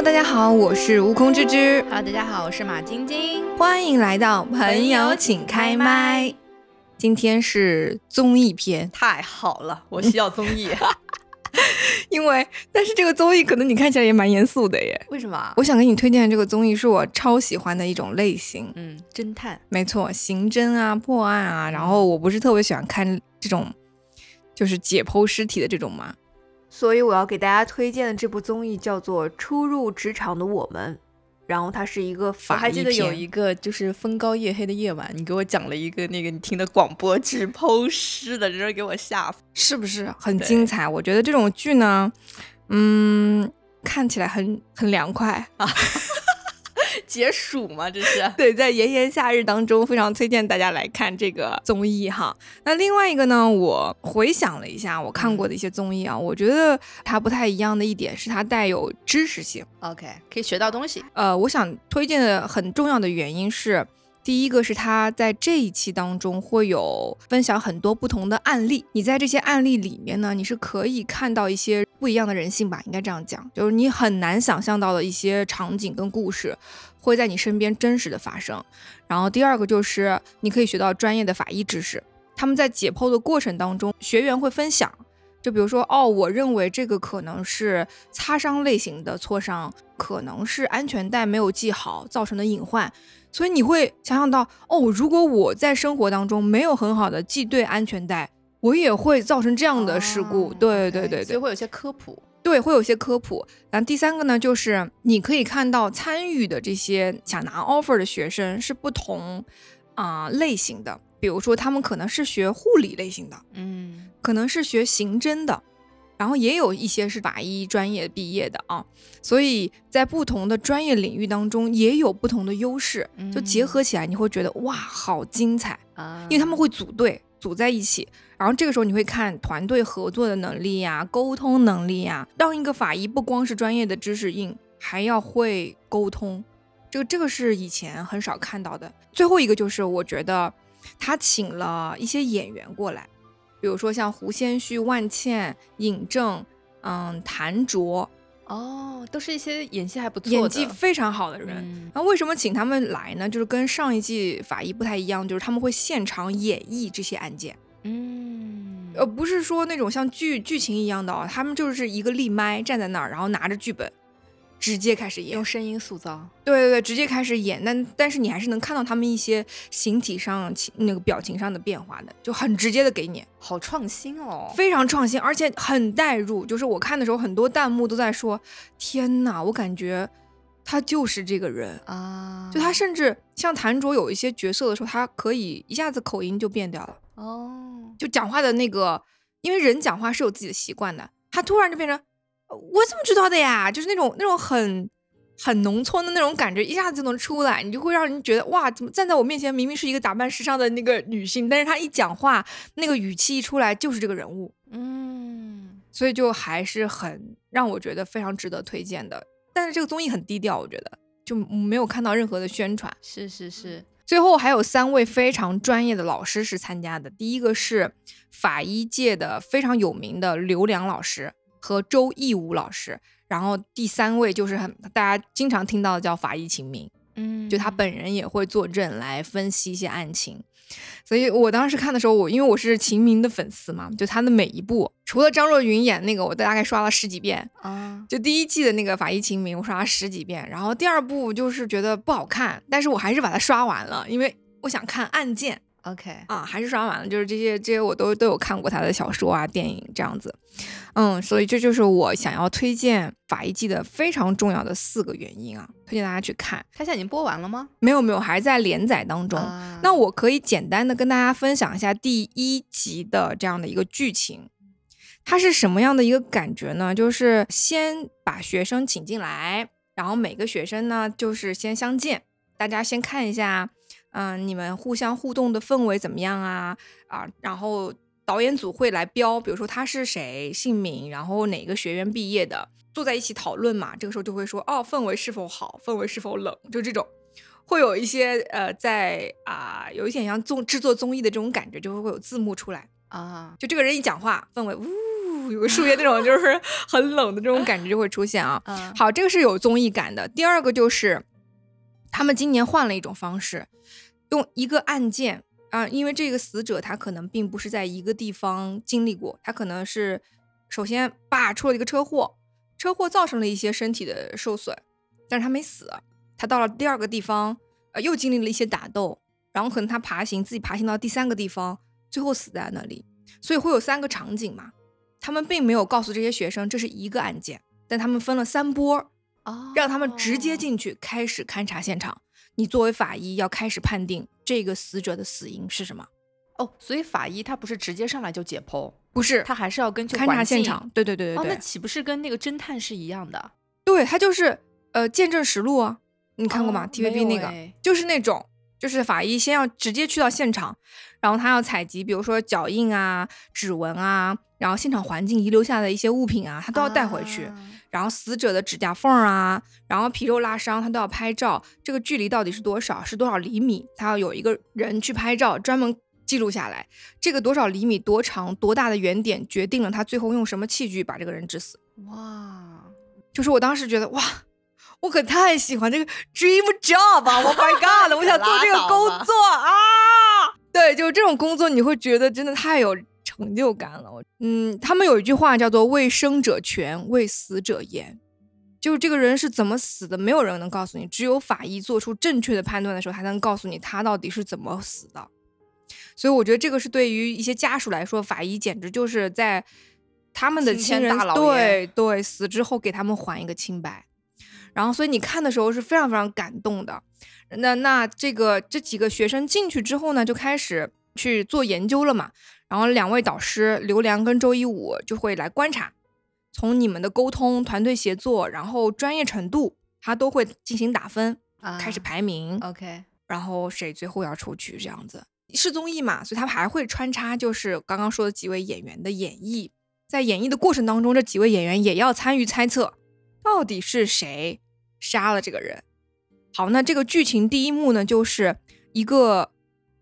Hello，大家好，我是悟空之之。Hello，大家好，我是马晶晶。欢迎来到朋友请开麦。今天是综艺篇，太好了，我需要综艺。因为但是这个综艺可能你看起来也蛮严肃的耶。为什么？我想给你推荐的这个综艺是我超喜欢的一种类型，嗯，侦探。没错，刑侦啊、破案啊。然后我不是特别喜欢看这种，就是解剖尸体的这种嘛。所以我要给大家推荐的这部综艺叫做《初入职场的我们》，然后它是一个我法医还记得有一个就是风高夜黑的夜晚，你给我讲了一个那个你听的广播剧剖尸的，真是给我吓死。是不是很精彩？我觉得这种剧呢，嗯，看起来很很凉快。解暑吗？这是？对，在炎炎夏日当中，非常推荐大家来看这个综艺哈。那另外一个呢，我回想了一下我看过的一些综艺啊，我觉得它不太一样的一点是它带有知识性。OK，可以学到东西。呃，我想推荐的很重要的原因是，第一个是他在这一期当中会有分享很多不同的案例，你在这些案例里面呢，你是可以看到一些不一样的人性吧，应该这样讲，就是你很难想象到的一些场景跟故事会在你身边真实的发生。然后第二个就是你可以学到专业的法医知识，他们在解剖的过程当中，学员会分享。就比如说，哦，我认为这个可能是擦伤类型的挫伤，可能是安全带没有系好造成的隐患，所以你会想象到，哦，如果我在生活当中没有很好的系对安全带，我也会造成这样的事故。哦对对对对所以会有些科普。对，会有些科普。然后第三个呢，就是你可以看到参与的这些想拿 offer 的学生是不同啊、类型的，比如说他们可能是学护理类型的，嗯，可能是学刑侦的，然后也有一些是法医专业毕业的啊，所以在不同的专业领域当中也有不同的优势，就结嗯。合起来你会觉得哇，好精彩，啊，因为他们会组队组在一起，然后这个时候你会看团队合作的能力呀、沟通能力呀，让一个法医不光是专业的知识硬，还要会沟通，这个这个是以前很少看到的。最后一个就是我觉得他请了一些演员过来，比如说像胡先煦、万茜、尹正，嗯，谭卓，哦，都是一些演技还不错，演技非常好的人。嗯那为什么请他们来呢？就是跟上一季法医不太一样，就是他们会现场演绎这些案件，嗯，呃，不是说那种像剧剧情一样的哦，他们就是一个立麦站在那儿，然后拿着剧本，直接开始演用。声音塑造。对对对，直接开始演。但但是你还是能看到他们一些形体上、情那个表情上的变化的，就很直接的给你，好创新哦！非常创新，而且很带入。就是我看的时候，很多弹幕都在说：“天哪，我感觉他就是这个人。”啊，就他甚至像谭卓有一些角色的时候，他可以一下子口音就变掉了，哦，就讲话的那个，因为人讲话是有自己的习惯的，他突然就变成呃我怎么知道的呀？就是那种那种很很农村的那种感觉，一下子就能出来，你就会让人觉得哇，怎么站在我面前明明是一个打扮时尚的那个女性，但是她一讲话那个语气一出来就是这个人物，嗯，所以就还是很让我觉得非常值得推荐的。但是这个综艺很低调，我觉得就没有看到任何的宣传。是是是，最后还有三位非常专业的老师是参加的，第一个是法医界的非常有名的刘良老师和周义武老师，然后第三位就是很大家经常听到的叫法医秦明，嗯就他本人也会坐镇来分析一些案情。所以我当时看的时候，我因为我是秦明的粉丝嘛，就他的每一部，除了张若昀演那个，我大概刷了十几遍，啊，就第一季的那个《法医秦明》，我刷了十几遍，然后第二部就是觉得不好看，但是我还是把它刷完了，因为我想看案件 OK，啊，还是刷完了。就是这些这些我都都有看过他的小说啊、电影这样子，嗯，所以这就是我想要推荐法医季的非常重要的四个原因啊，推荐大家去看。它现在已经播完了吗？没有没有，还在连载当中。啊那我可以简单的跟大家分享一下第一集的这样的一个剧情，它是什么样的一个感觉呢？就是先把学生请进来，然后每个学生呢就是先相见，大家先看一下，嗯、你们互相互动的氛围怎么样啊？啊，然后导演组会来标，比如说他是谁，姓名，然后哪个学院毕业的，坐在一起讨论嘛。这个时候就会说，哦，氛围是否好，氛围是否冷，就这种。会有一些呃，在啊、有一点像综制作综艺的这种感觉，就会会有字幕出来。啊，就这个人一讲话，氛围呜有个树叶那种就是 很冷的这种感觉就会出现啊。嗯，好，这个是有综艺感的。第二个就是，他们今年换了一种方式，用一个案件啊，因为这个死者他可能并不是在一个地方经历过，他可能是首先爸出了一个车祸，车祸造成了一些身体的受损，但是他没死，他到了第二个地方，呃，又经历了一些打斗，然后可能他爬行自己爬行到第三个地方，最后死在那里，所以会有三个场景嘛。他们并没有告诉这些学生这是一个案件，但他们分了三波，哦，让他们直接进去开始勘察现场。你作为法医要开始判定这个死者的死因是什么？哦，所以法医他不是直接上来就解剖，不是他还是要根据勘察。现场。对对对哦，对对，那岂不是跟那个侦探是一样的？对他就是呃见证实录啊，你看过吗、哦？TVB 那个、就是那种，就是法医先要直接去到现场，然后他要采集，比如说脚印啊、指纹啊，然后现场环境遗留下的一些物品啊，他都要带回去。啊然后死者的指甲缝儿啊，然后皮肉拉伤，他都要拍照。这个距离到底是多少？是多少厘米？他要有一个人去拍照，专门记录下来。这个多少厘米、多长、多大的圆点，决定了他最后用什么器具把这个人致死。哇，就是我当时觉得，哇，我可太喜欢这个 dream job 啊！Oh my god，我想做这个工作啊！对，就是这种工作，你会觉得真的太有成就感了。我嗯，他们有一句话叫做“为生者全，为死者言”，就是这个人是怎么死的，没有人能告诉你，只有法医做出正确的判断的时候，才能告诉你他到底是怎么死的。所以我觉得这个是对于一些家属来说，法医简直就是在他们的青亲人对对死之后给他们还一个清白。然后，所以你看的时候是非常非常感动的。那那这个这几个学生进去之后呢，就开始去做研究了嘛。然后两位导师刘良跟周一武就会来观察，从你们的沟通、团队协作，然后专业程度，他都会进行打分，开始啊排名。OK，然后谁最后要出局这样子。是综艺嘛，所以他们还会穿插，就是刚刚说的几位演员的演绎，在演绎的过程当中，这几位演员也要参与猜测，到底是谁杀了这个人。好，那这个剧情第一幕呢，就是一个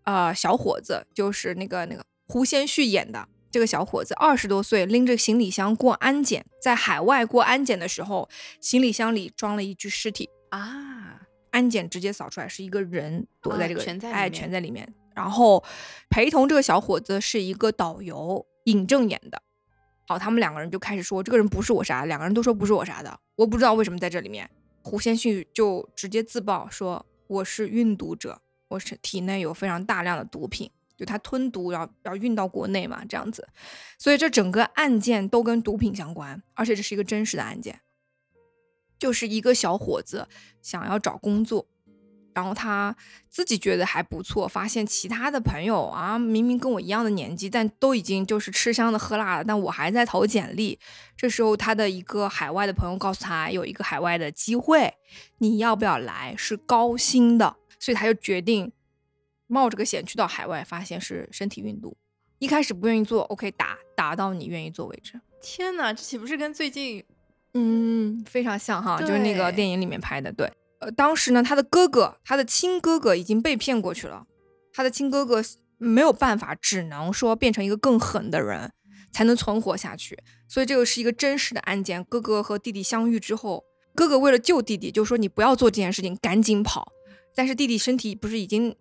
呃小伙子，就是那个那个胡先煦演的这个小伙子，二十多岁，拎着行李箱过安检，在海外过安检的时候，行李箱里装了一具尸体。啊，安检直接扫出来是一个人躲在啊这个，哎，全在里面全在里面。然后陪同这个小伙子是一个导游尹正演的。好，他们两个人就开始说这个人不是我杀的，两个人都说不是我杀的，我不知道为什么在这里面。胡先煦就直接自曝说我是运毒者，我是体内有非常大量的毒品，就他吞毒要要运到国内嘛，这样子。所以这整个案件都跟毒品相关，而且这是一个真实的案件。就是一个小伙子想要找工作，然后他自己觉得还不错，发现其他的朋友啊，明明跟我一样的年纪，但都已经就是吃香的喝辣的，但我还在投简历。这时候他的一个海外的朋友告诉他有一个海外的机会，你要不要来？是高薪的，所以他就决定冒着个险去到海外，发现是身体运毒。一开始不愿意做，OK，打打到你愿意做为止。天哪，这岂不是跟最近嗯，非常像哈，就是那个电影里面拍的。对，呃，当时呢，他的哥哥，他的亲哥哥已经被骗过去了，他的亲哥哥没有办法，只能说变成一个更狠的人，才能存活下去。所以这个是一个真实的案件。哥哥和弟弟相遇之后，哥哥为了救弟弟，就说你不要做这件事情，赶紧跑。但是弟弟身体不是已经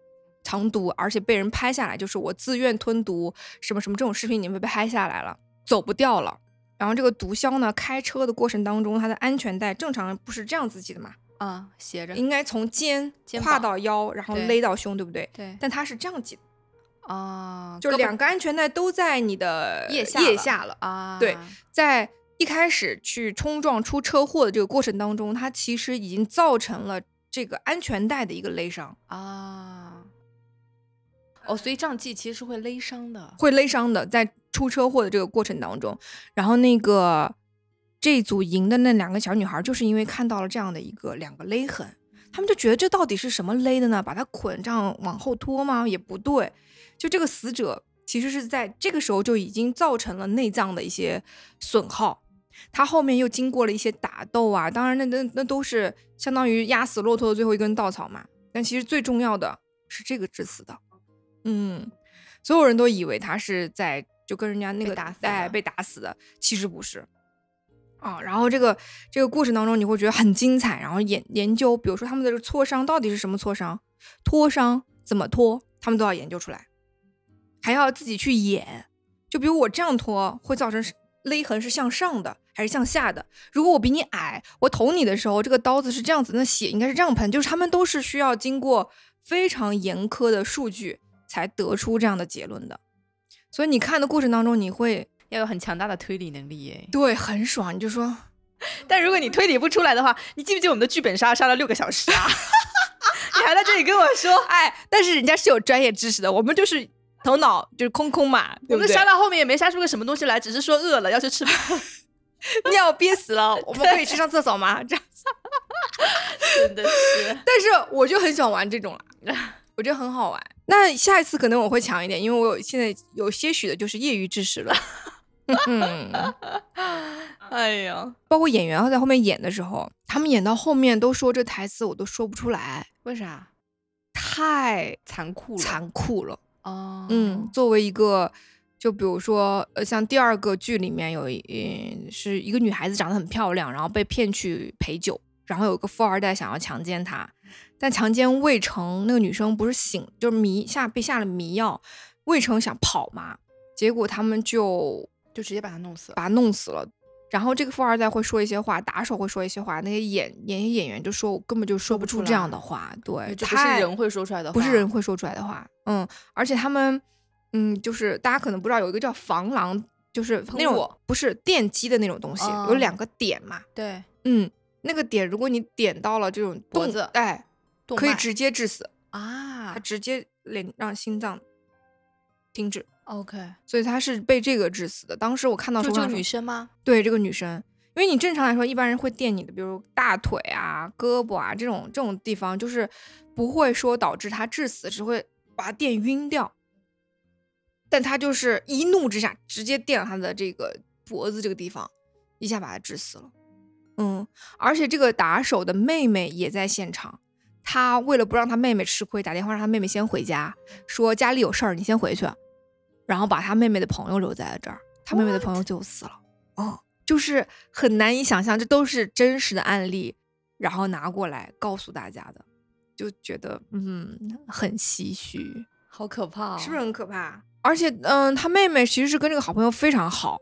藏毒，而且被人拍下来，就是我自愿吞毒，什么什么这种视频已经被拍下来了，走不掉了。然后这个毒枭呢，开车的过程当中，他的安全带正常不是这样子系的嘛，啊斜着？应该从肩跨到腰，然后勒到胸，对不对？对但他是这样系的，啊，就是两个安全带都在你的腋下腋下了。啊，对在一开始去冲撞出车祸的这个过程当中，他其实已经造成了这个安全带的一个勒伤，啊，哦，所以胀气其实是会勒伤的。会勒伤的，在出车祸的这个过程当中，然后那个这组赢的那两个小女孩，就是因为看到了这样的一个两个勒痕，他们就觉得这到底是什么勒的呢？把它捆这样往后拖吗？也不对，就这个死者其实是在这个时候就已经造成了内脏的一些损耗。他后面又经过了一些打斗啊，当然那那那都是相当于压死骆驼的最后一根稻草嘛。但其实最重要的是这个致死的，嗯，所有人都以为他是在就跟人家那个被打死哎被打死的，其实不是。啊，然后这个这个故事当中，你会觉得很精彩，然后研研究，比如说他们的这个挫伤到底是什么挫伤，脱伤怎么脱，他们都要研究出来，还要自己去演。就比如我这样脱会造成勒痕是向上的还是向下的？如果我比你矮，我捅你的时候，这个刀子是这样子，那血应该是这样喷。就是他们都是需要经过非常严苛的数据才得出这样的结论的。所以你看的过程当中，你会要有很强大的推理能力耶。对很爽，你就说 但如果你推理不出来的话，你记不记得我们的剧本杀杀了六个小时啊？你还在这里跟我说，哎，但是人家是有专业知识的，我们就是头脑就是空空嘛，对不对？我们杀到后面也没杀出个什么东西来，只是说饿了要去吃饭。尿憋死了，我们可以去上厕所吗？这样，真的是，但是我就很喜欢玩这种了，我觉得很好玩。那下一次可能我会强一点，因为我有现在有些许的就是业余知识了。嗯，哎呀，包括演员在后面演的时候，他们演到后面都说这台词我都说不出来，为啥？太残酷了，残酷了。哦，嗯，作为一个，就比如说，呃，像第二个剧里面有一、呃是一个女孩子长得很漂亮，然后被骗去陪酒，然后有一个富二代想要强奸她，但强奸未成，那个女生不是醒，就是迷下被下了迷药，未成想跑嘛，结果他们就就直接把他弄死了。把他弄死了。然后这个富二代会说一些话，打手会说一些话，那些演演些演员就说我根本就说不出这样的话，对，这不是人会说出来的话，不是人会说出来的话。嗯，而且他们，嗯，就是大家可能不知道，有一个叫防狼，就是那种不是电击的那种东西，哦有两个点嘛。对，嗯，那个点如果你点到了这种动脖子哎，动可以直接致死，啊他直接连让心脏停止。，OK，所以他是被这个致死的。当时我看到就这个女生吗？对这个女生，因为你正常来说，一般人会电你的，比如大腿啊、胳膊啊这种这种地方，就是不会说导致她致死，只会把她电晕掉。但他就是一怒之下直接电了她的这个脖子这个地方，一下把她致死了。嗯，而且这个打手的妹妹也在现场，他为了不让他妹妹吃亏，打电话让他妹妹先回家，说家里有事儿，你先回去，然后把他妹妹的朋友留在了这儿，他妹妹的朋友就死了。哦，就是很难以想象，这都是真实的案例，然后拿过来告诉大家的，就觉得嗯很唏嘘，好可怕、哦，是不是很可怕？而且嗯，他妹妹其实是跟这个好朋友非常好，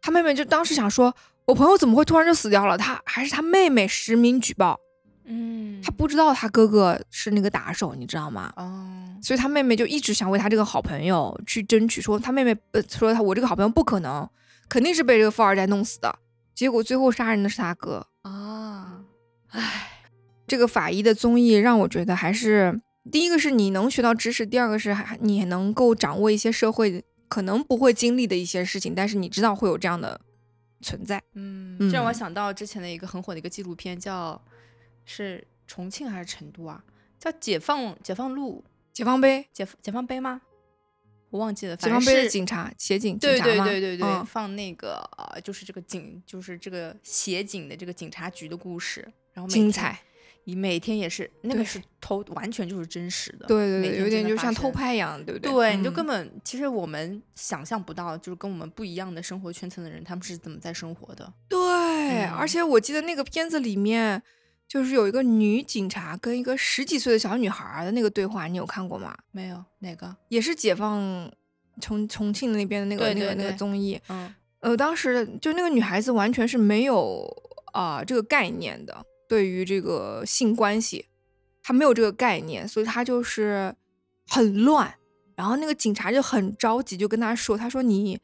他妹妹就当时想说，我朋友怎么会突然就死掉了？他还是他妹妹实名举报，嗯，他不知道他哥哥是那个打手，你知道吗？哦，所以他妹妹就一直想为他这个好朋友去争取，说他妹妹呃说他我这个好朋友不可能，肯定是被这个富二代弄死的。结果最后杀人的是他哥。啊，唉，这个法医的综艺让我觉得还是第一个是你能学到知识，第二个是还你能够掌握一些社会可能不会经历的一些事情，但是你知道会有这样的存在。嗯，嗯这让我想到之前的一个很火的一个纪录片，叫是重庆还是成都啊？叫《解放解放路解放碑，解解放碑吗？我忘记了，解放碑是警察协警警对对对对对，嗯放那个呃，就是这个警，就是这个协警的这个警察局的故事，然后，精彩。你每天也是那个是偷，完全就是真实的，对对对，有点就像偷拍一样，对不对？对，你就嗯根本其实我们想象不到，就是跟我们不一样的生活圈层的人，他们是怎么在生活的。对，嗯而且我记得那个片子里面，就是有一个女警察跟一个十几岁的小女孩儿的那个对话，你有看过吗？没有哪个？也是解放重重庆那边的那个对那个那个综艺。嗯呃，当时就那个女孩子完全是没有啊、这个概念的，对于这个性关系，她没有这个概念，所以她就是很乱。然后那个警察就很着急，就跟她说：“他说你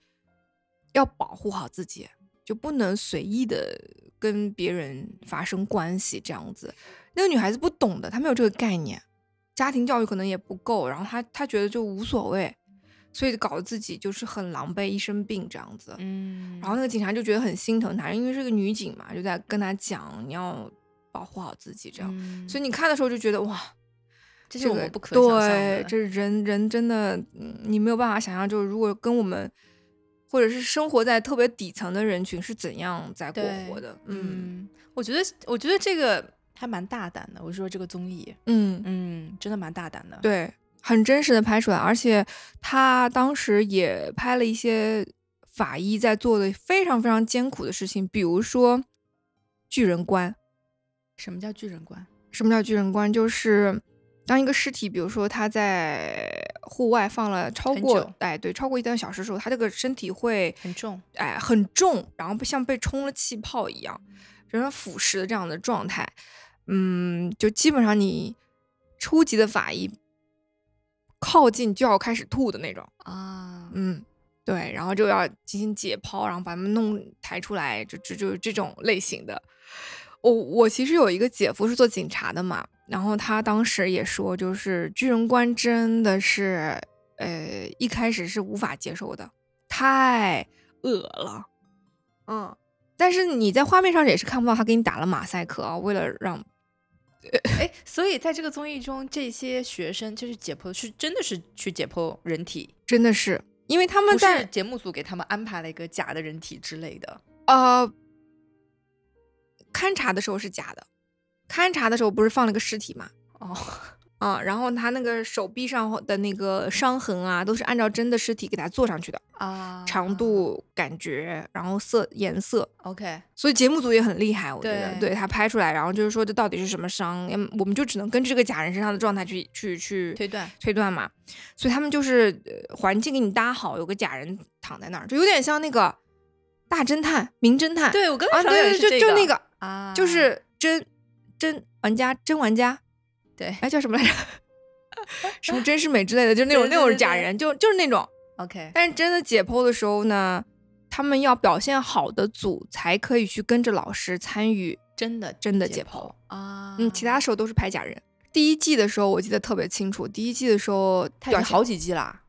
要保护好自己，就不能随意的跟别人发生关系这样子。”那个女孩子不懂的，她没有这个概念，家庭教育可能也不够，然后她她觉得就无所谓，所以搞得自己就是很狼狈，一身病这样子。嗯，然后那个警察就觉得很心疼她，因为是个女警嘛，就在跟她讲你要保护好自己这样。嗯所以你看的时候就觉得哇，这这个是我们不可对，的。这人人真的，嗯你没有办法想象，就是如果跟我们或者是生活在特别底层的人群是怎样在过活的。嗯嗯，我觉得我觉得这个还蛮大胆的。我说这个综艺，嗯，嗯，真的蛮大胆的。对，很真实的拍出来，而且他当时也拍了一些法医在做的非常非常艰苦的事情，比如说巨人观。什么叫巨人观？什么叫巨人观？就是当一个尸体，比如说他在户外放了超过久哎对超过一段小时的时候，他这个身体会很重，哎很重，然后像被充了气泡一样，仍然腐蚀的这样的状态。嗯，就基本上你初级的法医靠近就要开始吐的那种。啊，嗯，对，然后就要进行解剖，然后把它们弄抬出来，就就就是这种类型的。我我其实有一个姐夫是做警察的嘛，然后他当时也说，就是巨人观真的是，呃，一开始是无法接受的，太恶了，嗯。但是你在画面上也是看不到他给你打了马赛克啊，为了让哎，所以在这个综艺中，这些学生就是解剖，是真的是去解剖人体，真的是，因为他们不在是节目组给他们安排了一个假的人体之类的。呃，勘察的时候是假的，勘察的时候不是放了个尸体嘛？哦，啊，然后他那个手臂上的那个伤痕啊，都是按照真的尸体给他做上去的，啊，长度、感觉，然后色、颜色，OK，所以节目组也很厉害，我觉得，对对他拍出来，然后就是说这到底是什么伤，嗯我们就只能根据这个假人身上的状态去去去推断。推断嘛，所以他们就是呃环境给你搭好，有个假人躺在那儿，就有点像那个大侦探、名侦探，对我刚啊，才想的对对，就就那个，啊，就是真真玩家，真玩家，对哎，叫什么来着？什么真是美之类的，就那种那种假人，就就是那种。OK，但是真的解剖的时候呢，他们要表现好的组才可以去跟着老师参与。真的真的解解剖啊，嗯，其他时候都是拍假人。第一季的时候我记得特别清楚，第一季的时候他有好几季啦，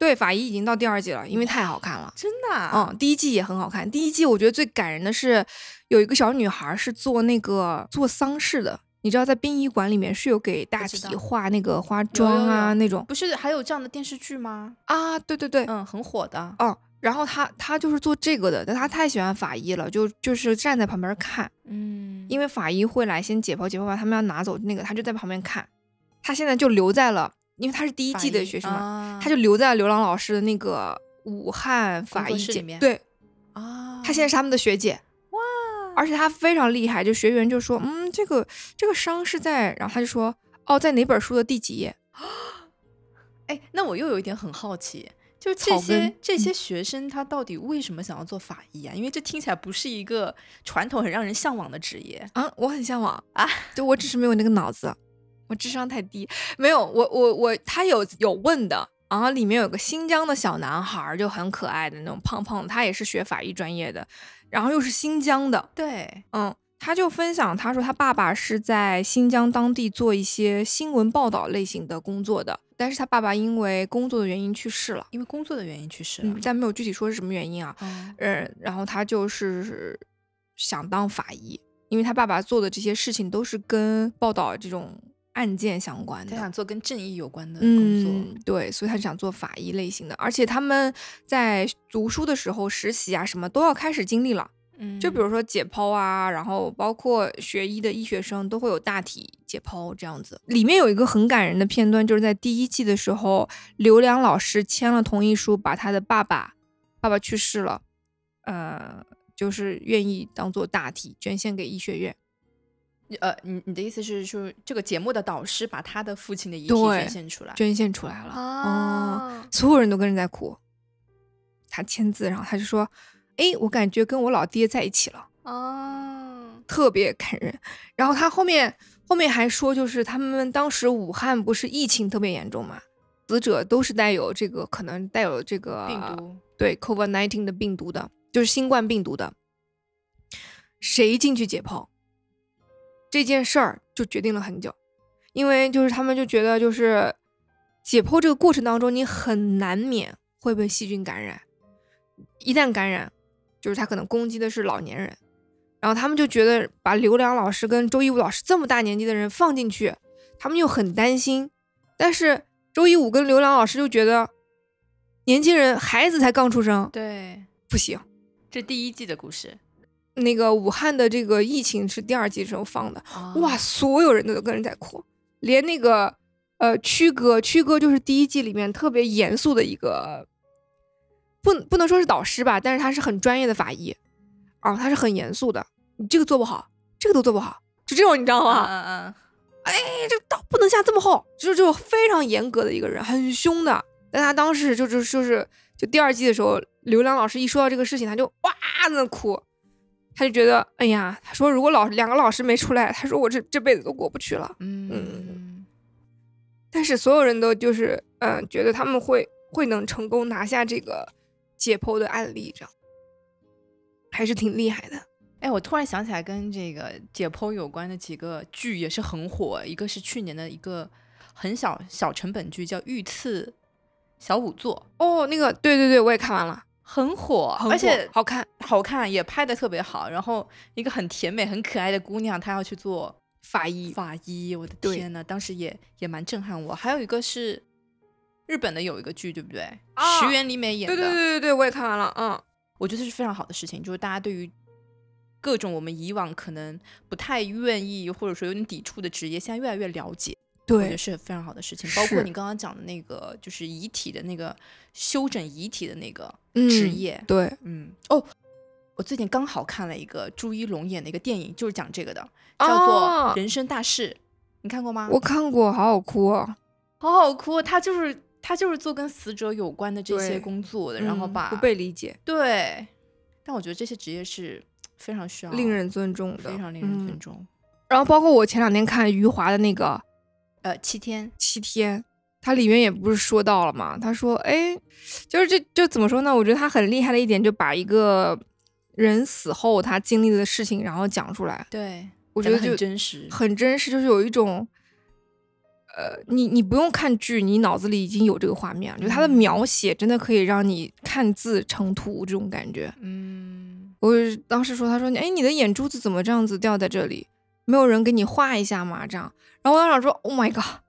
对法医已经到第二季了，因为太好看了。真的啊，嗯，第一季也很好看。第一季我觉得最感人的是有一个小女孩是做那个做丧事的，你知道在殡仪馆里面是有给大体知道画那个花妆啊那种不是还有这样的电视剧吗？啊，对对对，嗯，很火的。哦，然后她她就是做这个的，但她太喜欢法医了，就就是站在旁边看，嗯，因为法医会来先解剖，解剖完他们要拿走那个，她就在旁边看。她现在就留在了，因为他是第一季的学生嘛，啊他就留在了刘朗老师的那个武汉法医界面对，啊，他现在是他们的学姐。哇，而且他非常厉害，就学员就说，嗯，这个这个伤是在，然后他就说，哦，在哪本书的第几页？哎，那我又有一点很好奇，就这些这些学生他到底为什么想要做法医啊？因为这听起来不是一个传统很让人向往的职业。啊，我很向往啊，就我只是没有那个脑子，我智商太低。没有，我我我，他有有问的，然后里面有个新疆的小男孩儿，就很可爱的那种胖胖的，他也是学法医专业的，然后又是新疆的，对，嗯，他就分享，他说他爸爸是在新疆当地做一些新闻报道类型的工作的，但是他爸爸因为工作的原因去世了，因为工作的原因去世了嗯，。但没有具体说是什么原因啊。嗯嗯，然后他就是想当法医，因为他爸爸做的这些事情都是跟报道这种案件相关的。他想做跟正义有关的工作。嗯，对，所以他就想做法医类型的，而且他们在读书的时候实习啊，什么都要开始经历了。嗯，就比如说解剖啊，然后包括学医的医学生都会有大体解剖这样子。里面有一个很感人的片段，就是在第一季的时候，刘良老师签了同意书，把他的爸爸，爸爸去世了，呃，就是愿意当做大体捐献给医学院。呃，你你的意思是说，这个节目的导师把他的父亲的遗体捐献出来捐献出来了，啊？所有人都跟着在哭。他签字，然后他就说：“哎，我感觉跟我老爹在一起了。”哦，特别感人。然后他后面后面还说，就是他们当时武汉不是疫情特别严重嘛，死者都是带有这个可能带有这个病毒对 COVID nineteen 的病毒的，就是新冠病毒的。谁进去解剖这件事儿就决定了很久，因为就是他们就觉得就是解剖这个过程当中，你很难免会被细菌感染，一旦感染，就是他可能攻击的是老年人。然后他们就觉得把刘良老师跟周一武老师这么大年纪的人放进去，他们又很担心。但是周一武跟刘良老师就觉得，年轻人孩子才刚出生，对，不行。这第一季的故事。那个武汉的这个疫情是第二季时候放的，啊哇，所有人都跟人在哭，连那个呃，曲哥，曲哥就是第一季里面特别严肃的一个，不不能说是导师吧，但是他是很专业的法医，啊，他是很严肃的，你这个做不好，这个都做不好，就这种你知道吗？嗯嗯，哎，这个刀不能下这么厚，就是这种非常严格的一个人，很凶的。但他当时就就就是就第二季的时候，刘亮老师一说到这个事情，他就哇在那哭，他就觉得哎呀，他说如果老两个老师没出来，他说我这这辈子都过不去了。嗯嗯但是所有人都就是嗯，觉得他们会会能成功拿下这个解剖的案例，这样还是挺厉害的。哎，我突然想起来，跟这个解剖有关的几个剧也是很火，一个是去年的一个很小小成本剧，叫《御赐小仵作哦，那个对对对，我也看完了，》，很火，很而且好看。好看，也拍的特别好。然后一个很甜美、很可爱的姑娘，她要去做法医法医，我的天呐，当时也也蛮震撼我。还有一个是日本的有一个剧，对不对？啊石原里美演的，对对对对对，我也看完了，嗯。我觉得是非常好的事情，就是大家对于各种我们以往可能不太愿意或者说有点抵触的职业，现在越来越了解，我觉得，是非常好的事情。包括你刚刚讲的那个，就是遗体的那个修整遗体的那个嗯职业，对，嗯，哦。我最近刚好看了一个朱一龙演的一个电影，就是讲这个的，叫做哦《人生大事》，你看过吗？我看过，好好哭啊！好好哭，他就是他就是做跟死者有关的这些工作的，然后把嗯不被理解，对，但我觉得这些职业是非常需要令人尊重的，非常令人尊嗯重。然后包括我前两天看余华的那个呃，七天，《七天》，它里面也不是说到了嘛？他说，哎，就是这就怎么说呢？我觉得他很厉害的一点，就把一个人死后他经历的事情，然后讲出来。对，我觉得就很真实，很真实，就是有一种，呃，你你不用看剧，你脑子里已经有这个画面了，就他的嗯描写真的可以让你看字成图这种感觉。嗯，我当时说，他说，哎，你的眼珠子怎么这样子掉在这里？没有人给你画一下吗？这样，然后我当时想说，Oh my god，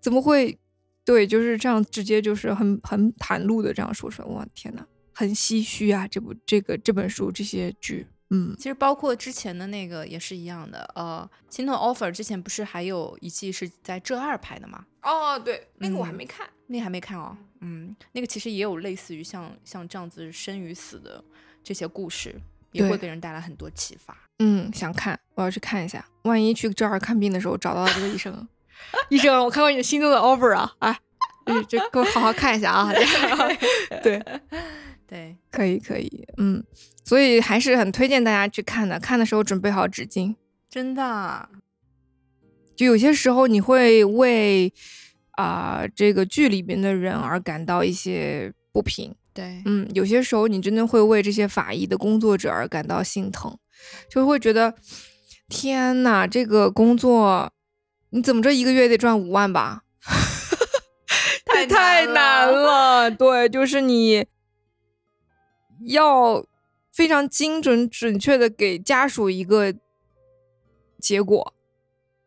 怎么会？对，就是这样，直接就是很很袒露的这样说出来。哇，天呐，很唏嘘啊！这部这个这本书这些剧，嗯，其实包括之前的那个也是一样的。呃，《心动 offer》之前不是还有一季是在浙二拍的吗？哦，对，那个我还嗯没看。那个还没看哦。嗯，那个其实也有类似于像像这样子生与死的这些故事，也会给人带来很多启发。嗯，想看，我要去看一下。万一去浙二看病的时候找到了这个医生，医生，我看过你的心动的 offer 啊，哎，这这给我好好看一下啊。对，对，可以可以，嗯，所以还是很推荐大家去看的。看的时候准备好纸巾，真的，就有些时候你会为啊、这个剧里边的人而感到一些不平，对，嗯，有些时候你真的会为这些法医的工作者而感到心疼，就会觉得天呐，这个工作你怎么着一个月得赚五万吧？太这太太难了。对，就是你要非常精准、准确的给家属一个结果，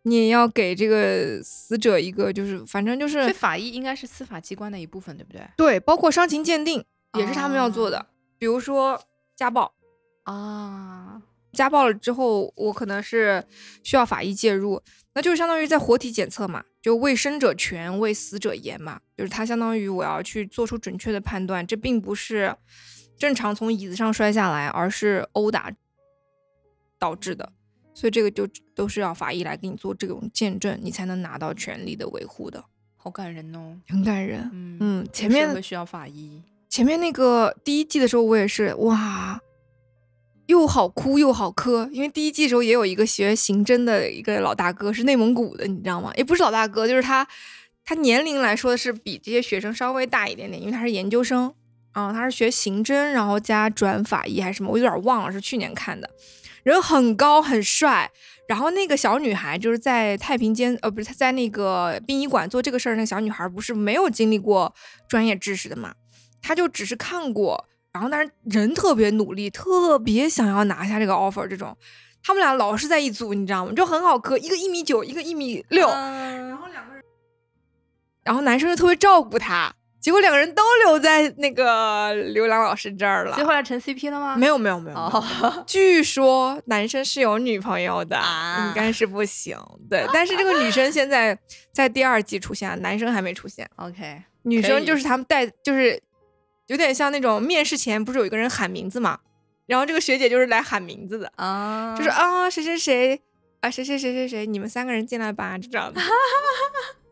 你也要给这个死者一个，就是反正就是所以法医应该是司法机关的一部分，对不对？对，包括伤情鉴定也是他们要做的。比如说家暴，啊，家暴了之后，我可能是需要法医介入，那就是相当于在活体检测嘛，就为生者全，为死者严嘛，就是他相当于我要去做出准确的判断，这并不是正常从椅子上摔下来，而是殴打导致的，所以这个就都是要法医来给你做这种见证，你才能拿到权利的维护的，好感人哦。很感人。嗯嗯，前面会需要法医，前面那个第一季的时候，我也是哇，又好哭又好磕，因为第一季的时候也有一个学刑侦的一个老大哥，是内蒙古的，你知道吗？也不是老大哥，就是他，他年龄来说的是比这些学生稍微大一点点，因为他是研究生啊、他是学刑侦，然后加转法医还是什么，我有点忘了，是去年看的，人很高很帅。然后那个小女孩就是在太平间，呃，不是她在那个殡仪馆做这个事儿，那个小女孩不是没有经历过专业知识的嘛，她就只是看过，然后但是人特别努力，特别想要拿下这个 offer，这种，他们俩老是在一组，你知道吗？就很好磕，一个一米九，一个一米六，嗯然后两个人，然后男生就特别照顾她，结果两个人都留在那个刘郎老师这儿了所以。后来成 CP 了吗？没有没有没有，哦，据说男生是有女朋友的，啊应该是不行。对，但是这个女生现在在第二季出现，男生还没出现。OK，女生就是他们带，就是有点像那种面试前不是有一个人喊名字嘛，然后这个学姐就是来喊名字的，啊，就是啊谁谁谁啊谁谁谁谁谁，你们三个人进来吧，就这样子，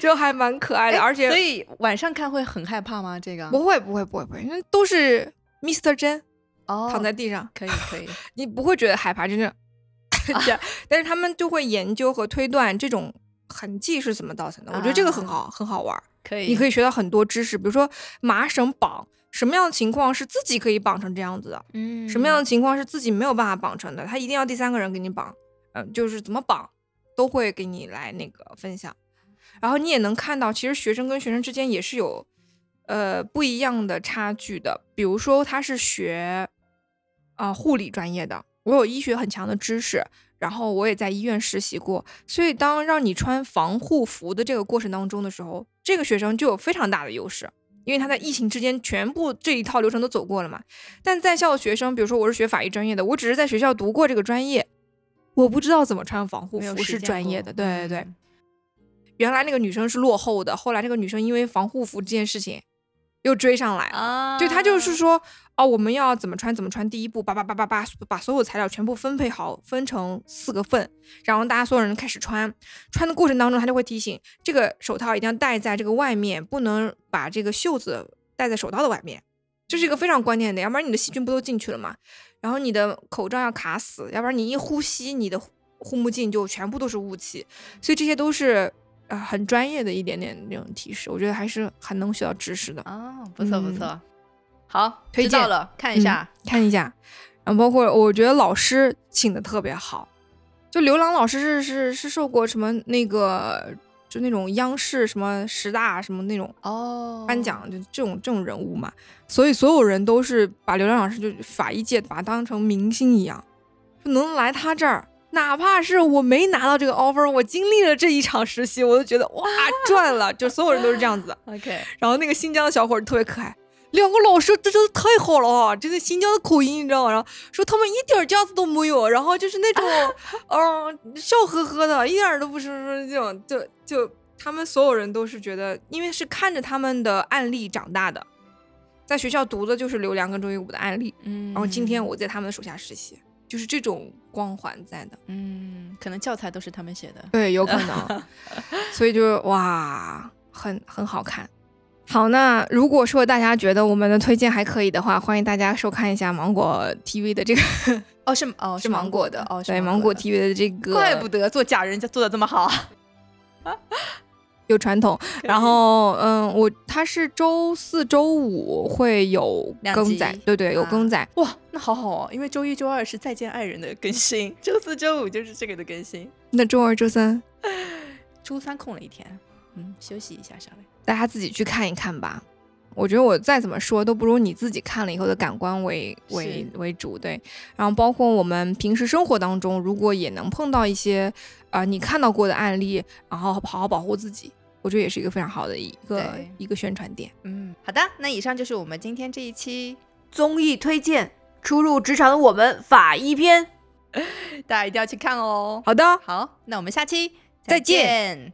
就还蛮可爱的，哎而且所以晚上看会很害怕吗？这个不会不会不会不会，因为都是 Mr. 真哦，躺在地上，可以可以，你不会觉得害怕，就是 这样，但是他们就会研究和推断这种痕迹是怎么造成的，我觉得这个很好很好玩儿。可以，你可以，以学到很多知识，比如说麻绳绑，什么样的情况是自己可以绑成这样子的，嗯，什么样的情况是自己没有办法绑成的，他一定要第三个人给你绑，嗯、就是怎么绑都会给你来那个分享，然后你也能看到，其实学生跟学生之间也是有呃不一样的差距的，比如说他是学啊、护理专业的，我有医学很强的知识。然后我也在医院实习过，所以当让你穿防护服的这个过程当中的时候，这个学生就有非常大的优势，因为他在疫情之间全部这一套流程都走过了嘛。但在校的学生，比如说我是学法医专业的，我只是在学校读过这个专业，我不知道怎么穿防护服是专业的。对对对，嗯原来那个女生是落后的，后来那个女生因为防护服这件事情又追上来了。啊，就他就是说，哦，我们要怎么穿怎么穿，第一步叭叭叭叭叭，把所有材料全部分配好，分成四个份，然后大家所有人开始穿。穿的过程当中，他就会提醒，这个手套一定要戴在这个外面，不能把这个袖子戴在手套的外面，这是一个非常关键的，要不然你的细菌不都进去了吗？然后你的口罩要卡死，要不然你一呼吸，你的护护目镜就全部都是雾气，所以这些都是呃很专业的一点点那种提示，我觉得还是很能学到知识的。啊，不错不嗯错，好，推荐了，看一下，看一下，然后包括我觉得老师请的特别好，就刘郎老师是是是受过什么那个就那种央视什么十大什么那种哦，颁奖就这种这种人物嘛，所以所有人都是把刘郎老师就法医界把他当成明星一样，就能来他这儿。哪怕是我没拿到这个 offer，我经历了这一场实习，我都觉得哇 赚了，就所有人都是这样子的。OK，然后那个新疆的小伙儿特别可爱，两个老师这真的太好了啊！真的新疆的口音你知道吗？然后说他们一点架子都没有，然后就是那种，嗯、笑呵呵的，一点都不是说这种，就就他们所有人都是觉得，因为是看着他们的案例长大的，在学校读的就是刘良跟周一武的案例，嗯，然后今天我在他们的手下实习，就是这种光环在的。嗯，可能教材都是他们写的，对，有可能，所以就哇，很很好看。好，那如果说大家觉得我们的推荐还可以的话，欢迎大家收看一下芒果 TV 的这个哦是哦 是芒果的哦，对，芒果 TV 的这个怪不得做假人家做的这么好，有传统。然后嗯，我它是周四周五会有更载，对对，有啊更载。哇，那好好哦，因为周一周二是再见爱人的更新，周四周五就是这个的更新，那周二、周三周三空了一天，嗯，休息一下稍微。大家自己去看一看吧。我觉得我再怎么说都不如你自己看了以后的感官为为为主，对。然后包括我们平时生活当中，如果也能碰到一些啊、呃你看到过的案例，然后好好保护自己，我觉得也是一个非常好的一个一个宣传点。嗯，好的，那以上就是我们今天这一期，综艺推荐：初入职场的我们法医篇。大家一定要去看哦。好的，好，那我们下期再见见